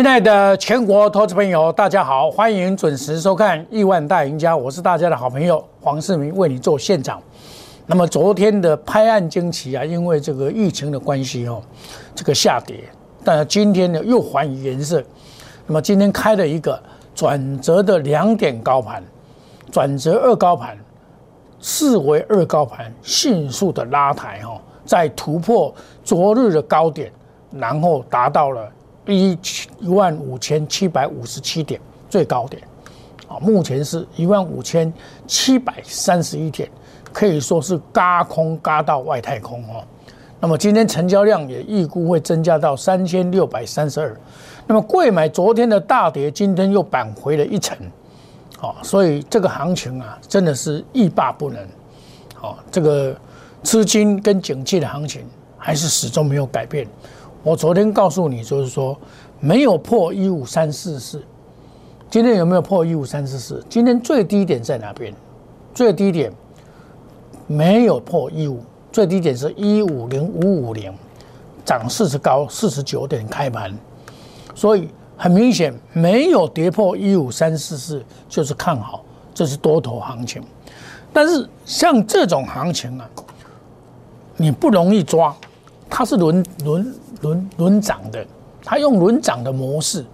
亲爱的全国投资朋友，大家好，欢迎准时收看《亿万大赢家》，我是大家的好朋友黄世明，为你做现场。那么昨天的拍案惊奇啊，因为这个疫情的关系哦，这个下跌，但今天呢又还颜色。那么今天开了一个转折的两点高盘，转折二高盘，四为二高盘，迅速的拉抬哈，在突破昨日的高点，然后达到了。一一万五千七百五十七点最高点，啊，目前是一万五千七百三十一点，可以说是嘎空嘎到外太空哦。那么今天成交量也预估会增加到三千六百三十二。那么贵买昨天的大跌，今天又扳回了一层，哦，所以这个行情啊，真的是欲罢不能。哦，这个资金跟景气的行情还是始终没有改变。我昨天告诉你，就是说没有破一五三四四，今天有没有破一五三四四？今天最低点在哪边？最低点没有破一五，最低点是一五零五五零，涨四十高四十九点开盘，所以很明显没有跌破一五三四四，就是看好，这是多头行情。但是像这种行情啊，你不容易抓。它是轮轮轮轮涨的，它用轮涨的模式，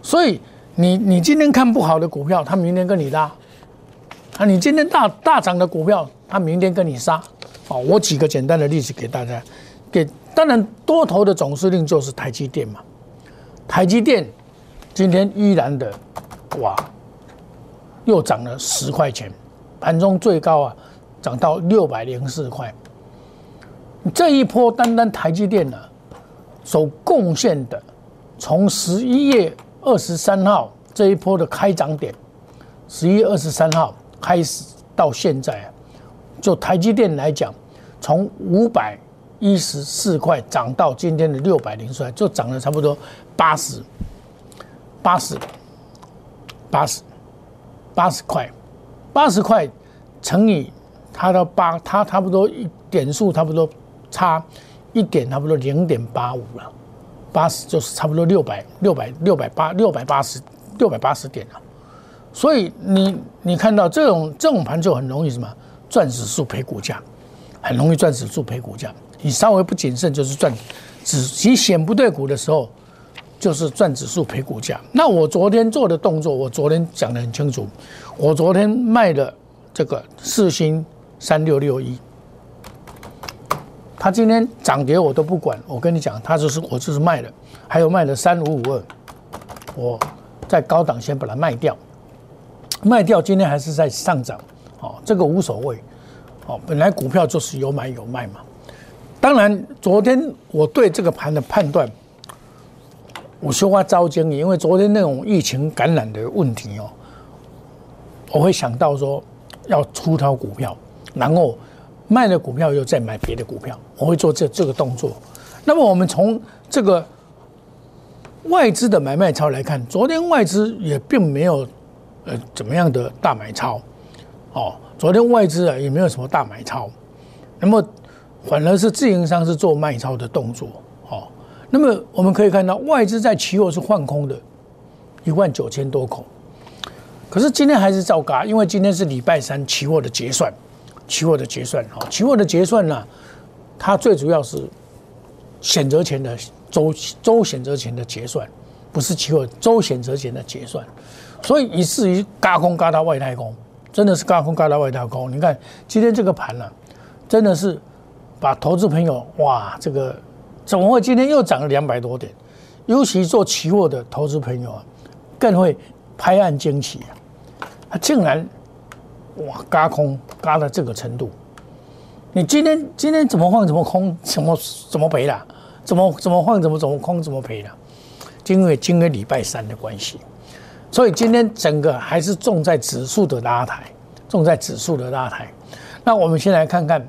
所以你你今天看不好的股票，它明天跟你拉，啊，你今天大大涨的股票，它明天跟你杀，哦，我举个简单的例子给大家，给当然多头的总司令就是台积电嘛，台积电今天依然的哇，又涨了十块钱，盘中最高啊，涨到六百零四块。这一波单单台积电呢，所贡献的，从十一月二十三号这一波的开涨点，十一月二十三号开始到现在啊，就台积电来讲，从五百一十四块涨到今天的六百零四块，就涨了差不多八十，八十，八十，八十块，八十块乘以它的八，它差不多一点数差不多。差一点，差不多零点八五了，八十就是差不多六百六百六百八六百八十六百八十点了。所以你你看到这种这种盘就很容易什么赚指数赔股价，很容易赚指数赔股价。你稍微不谨慎就是赚指其选不对股的时候，就是赚指数赔股价。那我昨天做的动作，我昨天讲的很清楚，我昨天卖的这个四星三六六一。它今天涨跌我都不管，我跟你讲，它就是我就是卖的，还有卖的三五五二，我在高档先把它卖掉，卖掉今天还是在上涨，哦，这个无所谓，哦，本来股票就是有买有卖嘛。当然，昨天我对这个盘的判断，我说话招惊，因为昨天那种疫情感染的问题哦，我会想到说要出逃股票，然后。卖了股票又再买别的股票，我会做这这个动作。那么我们从这个外资的买卖超来看，昨天外资也并没有呃怎么样的大买超，哦，昨天外资啊也没有什么大买超，那么反而是自营商是做卖超的动作，哦，那么我们可以看到外资在期货是换空的，一万九千多口，可是今天还是照嘎，因为今天是礼拜三期货的结算。期货的结算，哦，期货的结算呢，它最主要是选择权的周周选择权的结算，不是期货周选择权的结算，所以以至于嘎空嘎到外太空，真的是嘎空嘎到外太空。你看今天这个盘呢，真的是把投资朋友哇，这个怎么会今天又涨了两百多点？尤其做期货的投资朋友啊，更会拍案惊奇啊，他竟然。哇，嘎空嘎到这个程度，你今天今天怎么放怎么空，怎么怎么赔了？怎么怎么放怎么怎么空怎么赔了？因为今天礼拜三的关系，所以今天整个还是重在指数的拉抬，重在指数的拉抬。那我们先来看看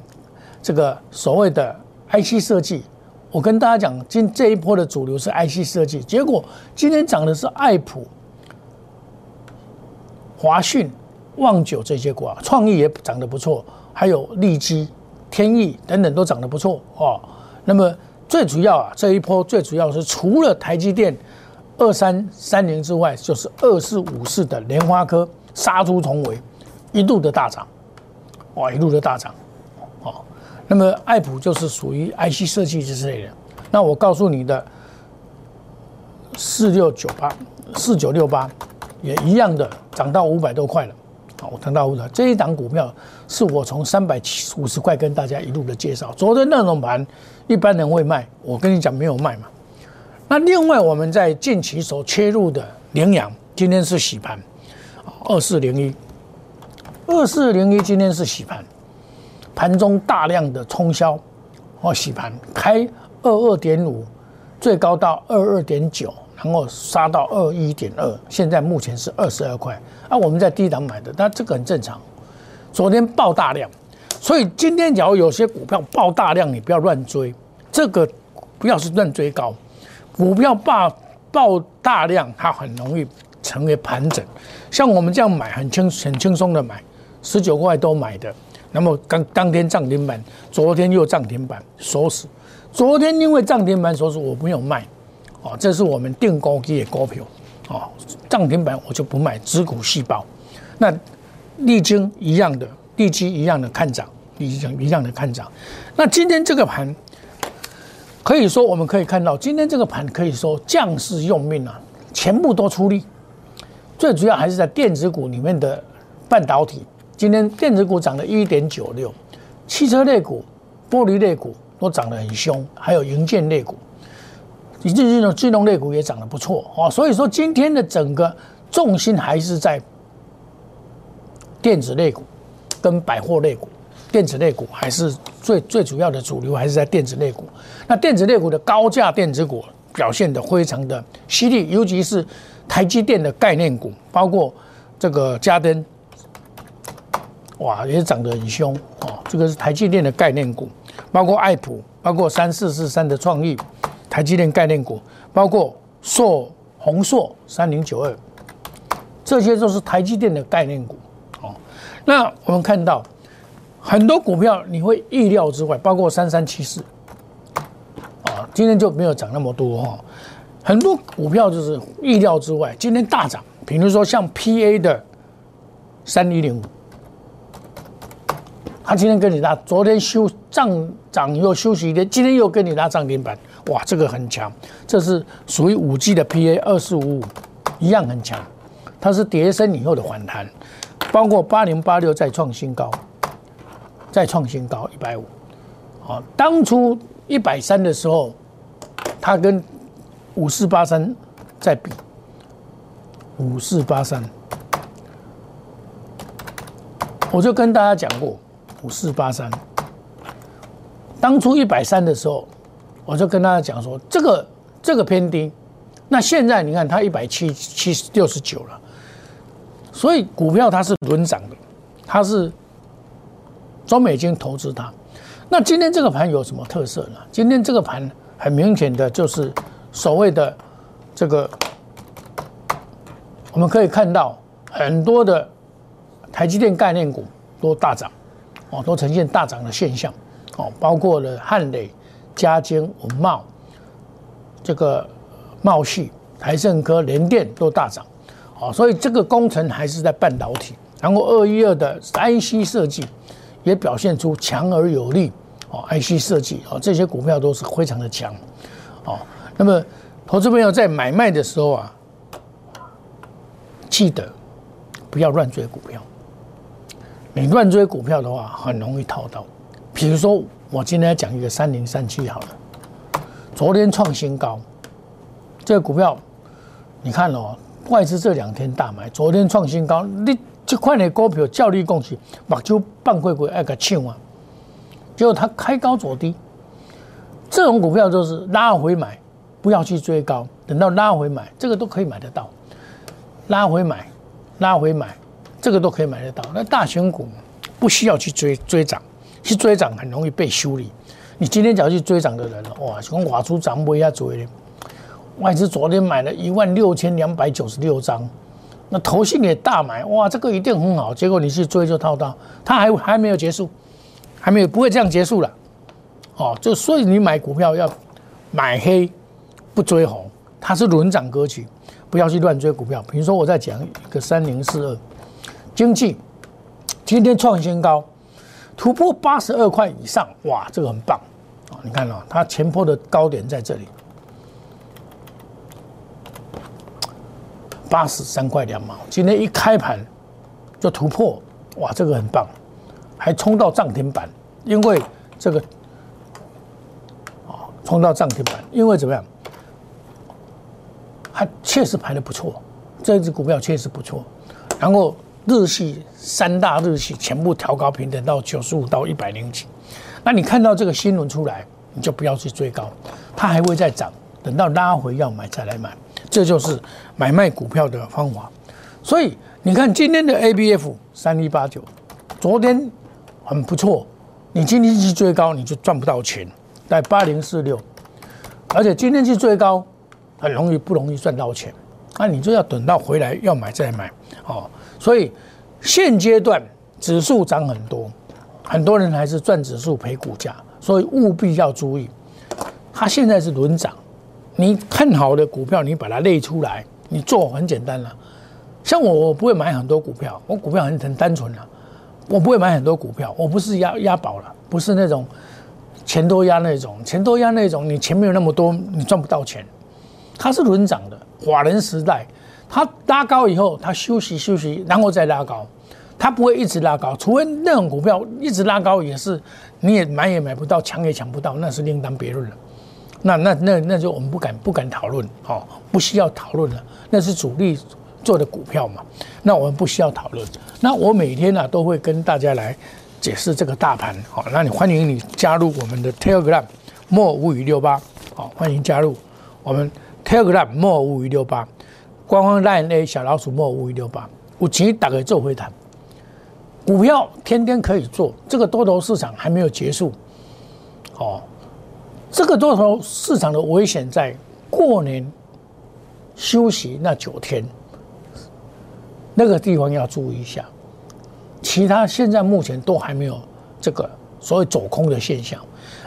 这个所谓的 IC 设计。我跟大家讲，今这一波的主流是 IC 设计，结果今天涨的是爱普、华讯。旺九这些股啊，创意也涨得不错，还有利基、天意等等都涨得不错哦。那么最主要啊，这一波最主要是除了台积电二三三零之外，就是二四五四的莲花科杀出重围，一路的大涨，哇，一路的大涨，哦，那么爱普就是属于 IC 设计之类的。那我告诉你的四六九八、四九六八也一样的涨到五百多块了，好，我谈到了这一档股票是我从三百七五十块跟大家一路的介绍。昨天那种盘一般人会卖，我跟你讲没有卖嘛。那另外，我们在近期所切入的羚羊，今天是洗盘，二四零一，二四零一今天是洗盘，盘中大量的冲销，哦，洗盘开二二点五，最高到二二点九，然后杀到二一点二，现在目前是二十二块，啊，我们在低档买的，但这个很正常。昨天爆大量，所以今天假如有些股票爆大量，你不要乱追，这个不要是乱追高。股票爆爆大量，它很容易成为盘整。像我们这样买，很轻很轻松的买，十九块都买的。那么刚当天涨停板，昨天又涨停板锁死。昨天因为涨停板锁死，我没有卖。哦，这是我们定高基的股票。哦，涨停板我就不卖，只股细胞。那沥青一样的，地基一样的看涨，一样一样的看涨。那今天这个盘。可以说，我们可以看到，今天这个盘可以说将士用命啊，全部都出力。最主要还是在电子股里面的半导体。今天电子股涨了一点九六，汽车类股、玻璃类股都涨得很凶，还有银建类股，以及这种金融类股也涨得不错哦。所以说，今天的整个重心还是在电子类股跟百货类股。电子类股还是最最主要的主流，还是在电子类股。那电子类股的高价电子股表现的非常的犀利，尤其是台积电的概念股，包括这个嘉登，哇，也涨得很凶哦。这个是台积电的概念股，包括爱普，包括三四四三的创意，台积电概念股，包括硕宏硕三零九二，这些都是台积电的概念股哦。那我们看到。很多股票你会意料之外，包括三三七四，啊，今天就没有涨那么多哈。很多股票就是意料之外，今天大涨。比如说像 P A 的三一零五，他今天跟你拉，昨天休涨涨又休息一天，今天又跟你拉涨停板，哇，这个很强。这是属于五 G 的 P A 二四五五，一样很强。它是跌升以后的反弹，包括八零八六再创新高。再创新高一百五，好，当初一百三的时候，它跟五四八三在比，五四八三，我就跟大家讲过五四八三，当初一百三的时候，我就跟大家讲说这个这个偏低，那现在你看它一百七七六十九了，所以股票它是轮涨的，它是。中美金投资它，那今天这个盘有什么特色呢？今天这个盘很明显的就是所谓的这个，我们可以看到很多的台积电概念股都大涨，哦，都呈现大涨的现象，哦，包括了汉磊、嘉晶、文茂、这个茂系、台盛科、联电都大涨，哦，所以这个工程还是在半导体，然后二一二的 IC 设计。也表现出强而有力哦，IC 设计哦，这些股票都是非常的强哦。那么，投资朋友在买卖的时候啊，记得不要乱追股票。你乱追股票的话，很容易套到。比如说，我今天讲一个三零三七好了，昨天创新高，这个股票你看哦，外资这两天大买，昨天创新高，你。这块的股票照例讲是目睭半贵贵爱个抢啊，结果它开高走低，这种股票就是拉回买，不要去追高，等到拉回买，这个都可以买得到。拉回买，拉回买，这个都可以买得到。那大型股不需要去追追涨，去追涨很容易被修理。你今天只要去追涨的人，哇，从挖出涨不要追的。外资昨天买了一万六千两百九十六张。那投信也大买，哇，这个一定很好。结果你去追就套到，它还还没有结束，还没有不会这样结束了，哦，就所以你买股票要买黑不追红，它是轮涨格局，不要去乱追股票。比如说，我在讲一个三零四二经济，今天创新高，突破八十二块以上，哇，这个很棒啊！你看哦，它前坡的高点在这里，八十三块两毛，今天一开盘就突破，哇，这个很棒，还冲到涨停板，因为这个啊，冲到涨停板，因为怎么样？它确实排的不错，这只股票确实不错。然后日系三大日系全部调高平等到九十五到一百零几，那你看到这个新闻出来，你就不要去追高，它还会再涨，等到拉回要买再来买，这就是买卖股票的方法。所以你看今天的 ABF 三一八九，昨天很不错，你今天去追高你就赚不到钱，在八零四六，而且今天去追高。很容易不容易赚到钱，那你就要等到回来要买再买哦。所以现阶段指数涨很多，很多人还是赚指数赔股价，所以务必要注意。它现在是轮涨，你看好的股票，你把它列出来，你做很简单了。像我，我不会买很多股票，我股票很很单纯了，我不会买很多股票，我不是押押宝了，不是那种钱多压那种，钱多压那种，你钱没有那么多，你赚不到钱。它是轮涨的，华人时代，它拉高以后，它休息休息，然后再拉高，它不会一直拉高，除非那种股票一直拉高，也是你也买也买不到，抢也抢不到，那是另当别论了。那那那那就我们不敢不敢讨论，哦，不需要讨论了，那是主力做的股票嘛，那我们不需要讨论。那我每天呢都会跟大家来解释这个大盘，好，那你欢迎你加入我们的 Telegram 莫无语六八，好，欢迎加入我们。Telegram 莫五一六八，官方 Line A 小老鼠莫五一六八，我请打给做回谈。股票天天可以做，这个多头市场还没有结束。哦，这个多头市场的危险在过年休息那九天，那个地方要注意一下。其他现在目前都还没有这个所谓走空的现象，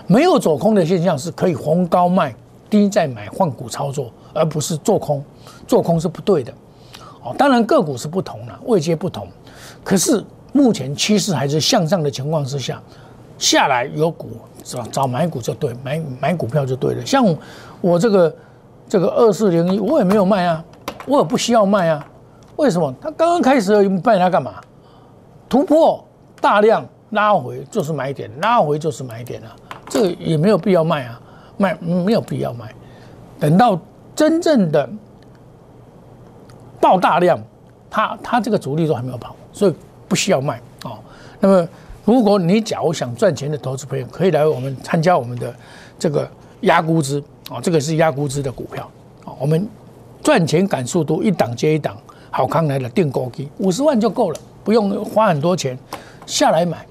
没有走空的现象是可以红高卖。低再买换股操作，而不是做空，做空是不对的。哦，当然个股是不同了，位阶不同。可是目前趋势还是向上的情况之下，下来有股找找买股就对，买买股票就对了。像我这个这个二四零一，我也没有卖啊，我也不需要卖啊。为什么？它刚刚开始卖它干嘛？突破大量拉回就是买点，拉回就是买点啊，这个也没有必要卖啊。卖没有必要卖，等到真正的爆大量，它它这个主力都还没有跑，所以不需要卖哦。那么，如果你假如想赚钱的投资朋友，可以来我们参加我们的这个压估值啊，这个是压估值的股票啊。我们赚钱感速度，一档接一档，好康来了，定高机五十万就够了，不用花很多钱下来买。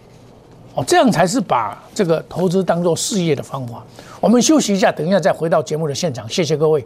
哦，这样才是把这个投资当做事业的方法。我们休息一下，等一下再回到节目的现场。谢谢各位。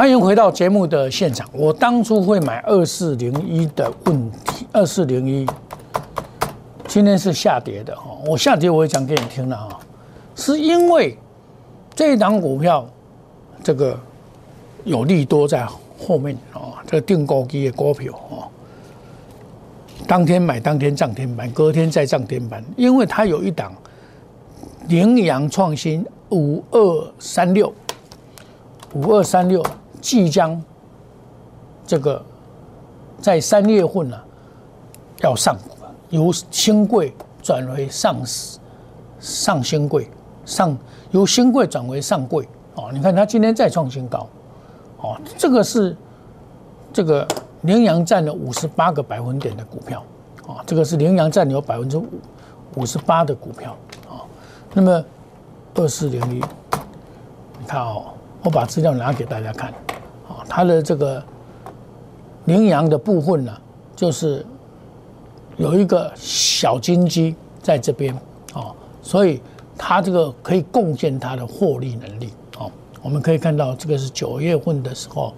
欢迎回到节目的现场。我当初会买二四零一的问题，二四零一。今天是下跌的哈，我下跌我也讲给你听了哈，是因为这一档股票这个有利多在后面啊，这个定高机的股票哦，当天买当天涨停板，隔天再涨停板，因为它有一档羚羊创新五二三六五二三六即将这个在三月份呢要上由新贵转为上市上新贵上由新贵转为上贵哦，你看它今天再创新高。哦，这个是这个羚羊占了五十八个百分点的股票，哦，这个是羚羊占有百分之五五十八的股票，哦，那么二四零一，你看哦，我把资料拿给大家看，它的这个羚羊的部分呢，就是有一个小金鸡在这边，哦，所以它这个可以贡献它的获利能力。哦我们可以看到，这个是九月份的时候，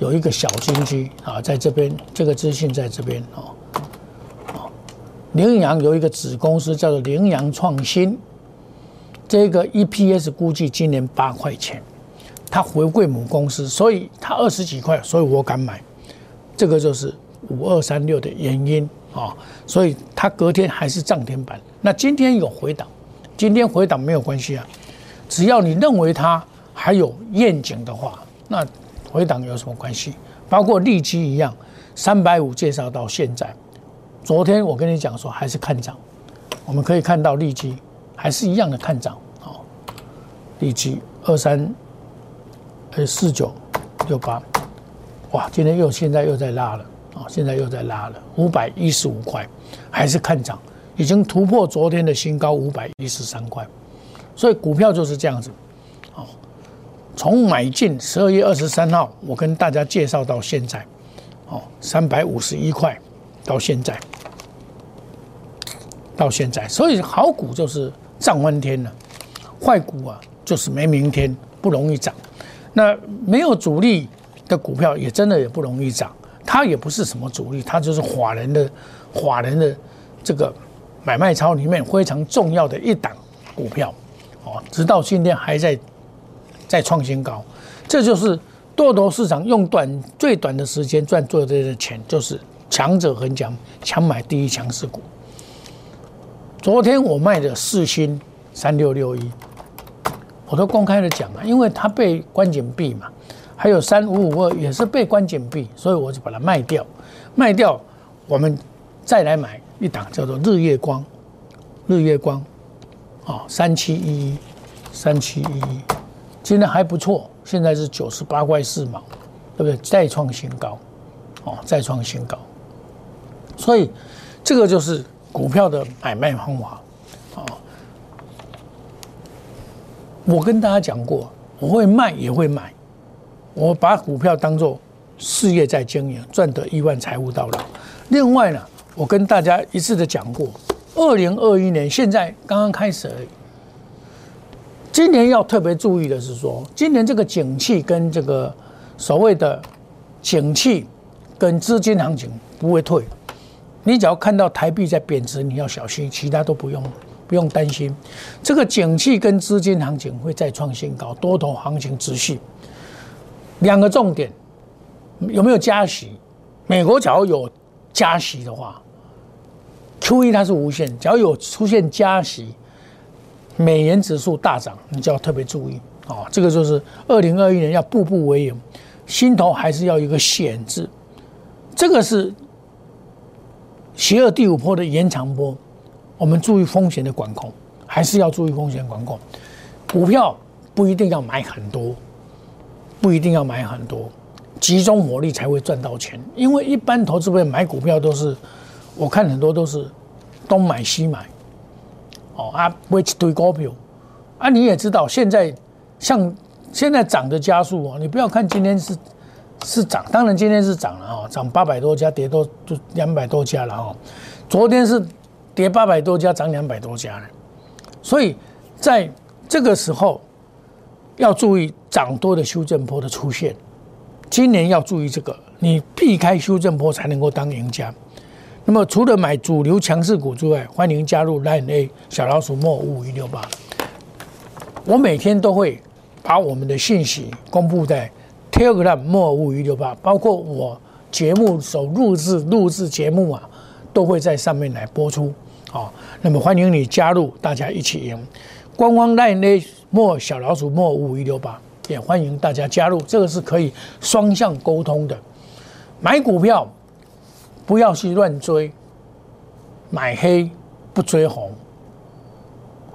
有一个小金鸡啊，在这边，这个资讯在这边哦。哦，羚羊有一个子公司叫做羚羊创新，这个 EPS 估计今年八块钱，它回归母公司，所以它二十几块，所以我敢买。这个就是五二三六的原因啊，所以它隔天还是涨停板。那今天有回档，今天回档没有关系啊，只要你认为它。还有愿景的话，那回档有什么关系？包括利基一样，三百五介绍到现在，昨天我跟你讲说还是看涨，我们可以看到利基还是一样的看涨哦。利基二三呃四九六八，哇，今天又现在又在拉了啊，现在又在拉了五百一十五块，还是看涨，已经突破昨天的新高五百一十三块，所以股票就是这样子。哦从买进十二月二十三号，我跟大家介绍到现在，哦，三百五十一块，到现在，到现在，所以好股就是涨翻天了，坏股啊就是没明天，不容易涨。那没有主力的股票也真的也不容易涨，它也不是什么主力，它就是法人的法人的这个买卖操里面非常重要的一档股票，哦，直到今天还在。在创新高，这就是多头市场用短最短的时间赚最多的钱，就是强者恒强，强买第一强势股。昨天我卖的四星三六六一，我都公开的讲了，因为它被关紧闭嘛，还有三五五二也是被关紧闭，所以我就把它卖掉，卖掉，我们再来买一档叫做日月光，日月光，哦，三七一一，三七一一。今天还不错，现在是九十八块四毛，对不对？再创新高，哦，再创新高。所以这个就是股票的买卖方法，啊。我跟大家讲过，我会卖也会买，我把股票当做事业在经营，赚得亿万财富到老。另外呢，我跟大家一次的讲过，二零二一年现在刚刚开始而已。今年要特别注意的是说，今年这个景气跟这个所谓的景气跟资金行情不会退。你只要看到台币在贬值，你要小心，其他都不用不用担心。这个景气跟资金行情会再创新高，多头行情持续。两个重点有没有加息？美国假如有加息的话，Q E 它是无限，只要有出现加息。美元指数大涨，你就要特别注意啊！这个就是二零二一年要步步为营，心头还是要一个险字。这个是邪恶第五波的延长波，我们注意风险的管控，还是要注意风险管控。股票不一定要买很多，不一定要买很多，集中火力才会赚到钱。因为一般投资者买股票都是，我看很多都是东买西买。哦啊，会去堆股票啊！你也知道，现在像现在涨的加速哦，你不要看今天是是涨，当然今天是涨了哦，涨八百多家，跌多就两百多家了哦。昨天是跌八百多家，涨两百多家了。所以在这个时候要注意涨多的修正波的出现。今年要注意这个，你避开修正波才能够当赢家。那么除了买主流强势股之外，欢迎加入 Line A 小老鼠莫五五一六八。我每天都会把我们的信息公布在 Telegram 莫五一六八，包括我节目所录制录制节目啊，都会在上面来播出。好，那么欢迎你加入，大家一起赢。官方 line 莫小老鼠莫五一六八，也欢迎大家加入，这个是可以双向沟通的。买股票不要去乱追，买黑不追红。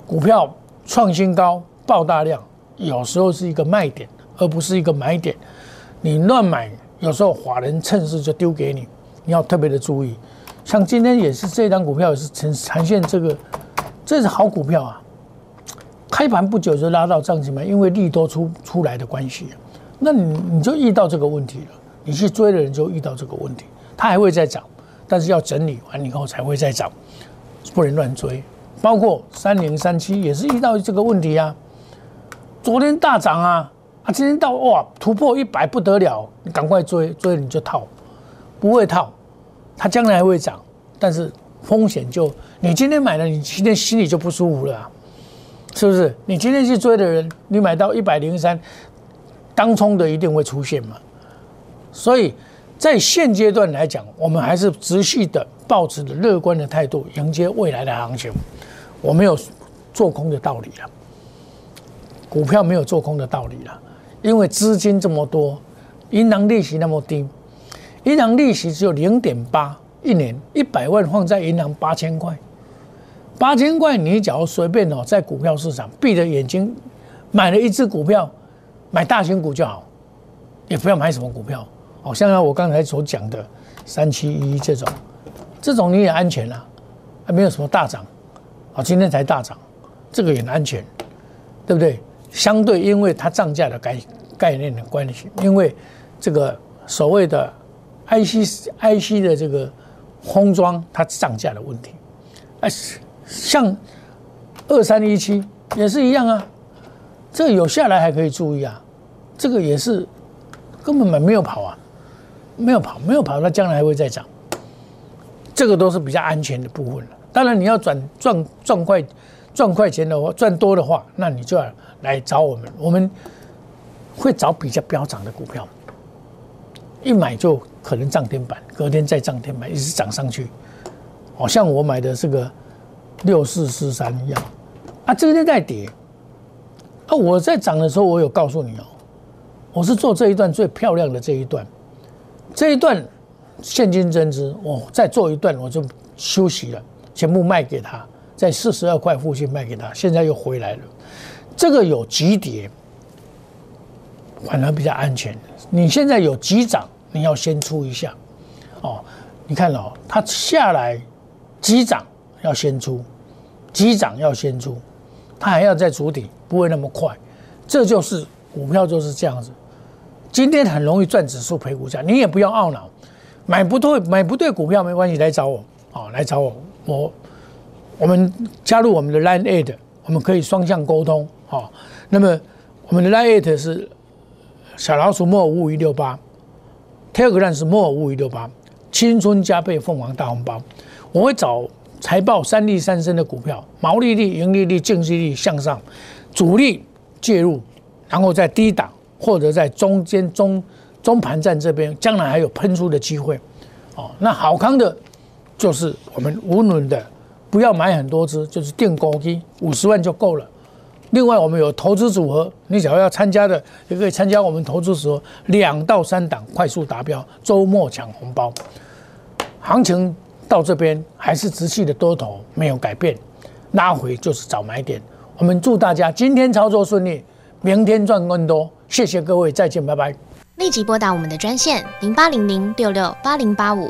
股票创新高、爆大量，有时候是一个卖点，而不是一个买点。你乱买，有时候法人趁势就丢给你，你要特别的注意。像今天也是这张股票也是呈呈现这个，这是好股票啊。开盘不久就拉到涨停板，因为利多出出来的关系，那你你就遇到这个问题了。你去追的人就遇到这个问题，它还会再涨，但是要整理完以后才会再涨，不能乱追。包括三零三七也是遇到这个问题啊，昨天大涨啊，啊今天到哇突破一百不得了，你赶快追追你就套，不会套，它将来还会涨，但是风险就你今天买了，你今天心里就不舒服了，是不是？你今天去追的人，你买到一百零三，当冲的一定会出现嘛，所以在现阶段来讲，我们还是持续的保持着乐观的态度，迎接未来的行情。我没有做空的道理了，股票没有做空的道理了，因为资金这么多，银行利息那么低，银行利息只有零点八一年，一百万放在银行八千块，八千块你只要随便哦，在股票市场闭着眼睛买了一只股票，买大型股就好，也不要买什么股票，好像我刚才所讲的三七一这种，这种你也安全了，还没有什么大涨。啊，今天才大涨，这个也安全，对不对？相对，因为它涨价的概概念的关系，因为这个所谓的 IC IC 的这个封装它涨价的问题，哎，像二三一七也是一样啊，这有下来还可以注意啊，这个也是根本没没有跑啊，没有跑，没有跑，那将来还会再涨，这个都是比较安全的部分了。当然，你要赚赚赚快赚快钱的话，赚多的话，那你就要来找我们。我们会找比较飙涨的股票，一买就可能涨停板，隔天再涨停板，一直涨上去。好像我买的这个六四四三一样啊，这天在跌啊，我在涨的时候，我有告诉你哦，我是做这一段最漂亮的这一段，这一段现金增值，我再做一段我就休息了。全部卖给他，在四十二块附近卖给他，现在又回来了。这个有急跌，反而比较安全。你现在有急涨，你要先出一下。哦，你看哦，它下来急涨要先出，急涨要先出，它还要在主底，不会那么快。这就是股票就是这样子。今天很容易赚指数赔股价，你也不要懊恼，买不对买不对股票没关系，来找我，哦，来找我。我我们加入我们的 Line Eight，我们可以双向沟通，哦。那么我们的 Line Eight 是小老鼠莫五五一六八，Telegram 是莫五五一六八，青春加倍凤凰大红包。我会找财报三利三升的股票，毛利率、盈利率、净息率向上，主力介入，然后在低档或者在中间中中盘站这边，将来还有喷出的机会。哦，那好康的。就是我们无论的，不要买很多只，就是定高基五十万就够了。另外，我们有投资组合，你只要要参加的，也可以参加我们投资组合，两到三档快速达标，周末抢红包。行情到这边还是持续的多头没有改变，拉回就是找买点。我们祝大家今天操作顺利，明天赚更多。谢谢各位，再见，拜拜。立即拨打我们的专线零八零零六六八零八五。